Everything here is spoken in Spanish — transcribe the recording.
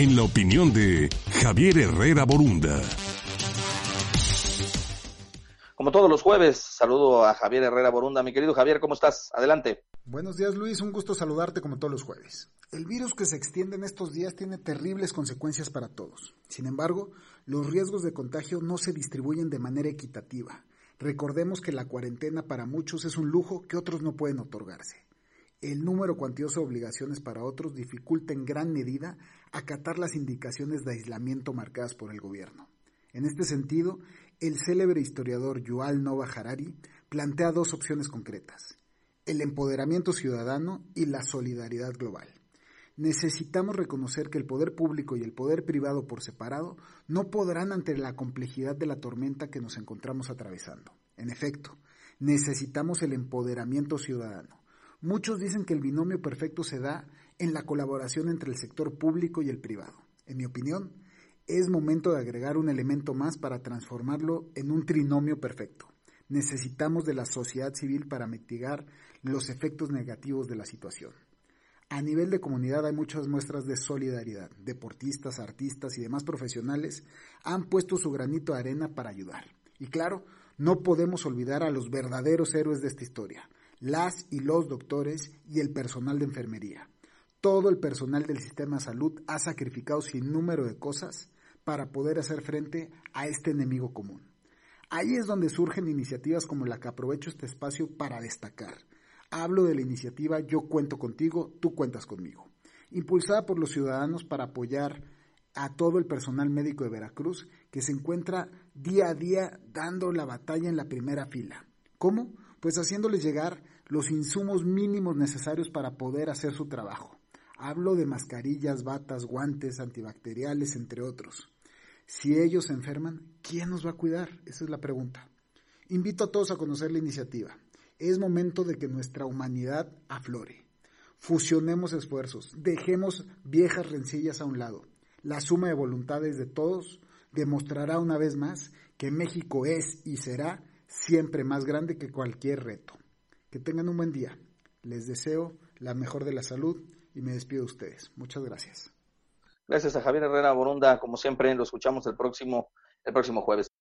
en la opinión de Javier Herrera Borunda. Como todos los jueves, saludo a Javier Herrera Borunda. Mi querido Javier, ¿cómo estás? Adelante. Buenos días Luis, un gusto saludarte como todos los jueves. El virus que se extiende en estos días tiene terribles consecuencias para todos. Sin embargo, los riesgos de contagio no se distribuyen de manera equitativa. Recordemos que la cuarentena para muchos es un lujo que otros no pueden otorgarse. El número cuantioso de obligaciones para otros dificulta en gran medida acatar las indicaciones de aislamiento marcadas por el gobierno. En este sentido, el célebre historiador Yuval Nova Harari plantea dos opciones concretas, el empoderamiento ciudadano y la solidaridad global. Necesitamos reconocer que el poder público y el poder privado por separado no podrán ante la complejidad de la tormenta que nos encontramos atravesando. En efecto, necesitamos el empoderamiento ciudadano. Muchos dicen que el binomio perfecto se da en la colaboración entre el sector público y el privado. En mi opinión, es momento de agregar un elemento más para transformarlo en un trinomio perfecto. Necesitamos de la sociedad civil para mitigar los efectos negativos de la situación. A nivel de comunidad hay muchas muestras de solidaridad. Deportistas, artistas y demás profesionales han puesto su granito de arena para ayudar. Y claro, no podemos olvidar a los verdaderos héroes de esta historia, las y los doctores y el personal de enfermería. Todo el personal del sistema de salud ha sacrificado sin número de cosas para poder hacer frente a este enemigo común. Ahí es donde surgen iniciativas como la que aprovecho este espacio para destacar. Hablo de la iniciativa Yo cuento contigo, tú cuentas conmigo, impulsada por los ciudadanos para apoyar a todo el personal médico de Veracruz que se encuentra día a día dando la batalla en la primera fila. ¿Cómo? Pues haciéndoles llegar los insumos mínimos necesarios para poder hacer su trabajo. Hablo de mascarillas, batas, guantes, antibacteriales, entre otros. Si ellos se enferman, ¿quién nos va a cuidar? Esa es la pregunta. Invito a todos a conocer la iniciativa. Es momento de que nuestra humanidad aflore. Fusionemos esfuerzos, dejemos viejas rencillas a un lado. La suma de voluntades de todos demostrará una vez más que México es y será siempre más grande que cualquier reto. Que tengan un buen día. Les deseo la mejor de la salud y me despido de ustedes. Muchas gracias. Gracias a Javier Herrera Borunda, como siempre, lo escuchamos el próximo, el próximo jueves.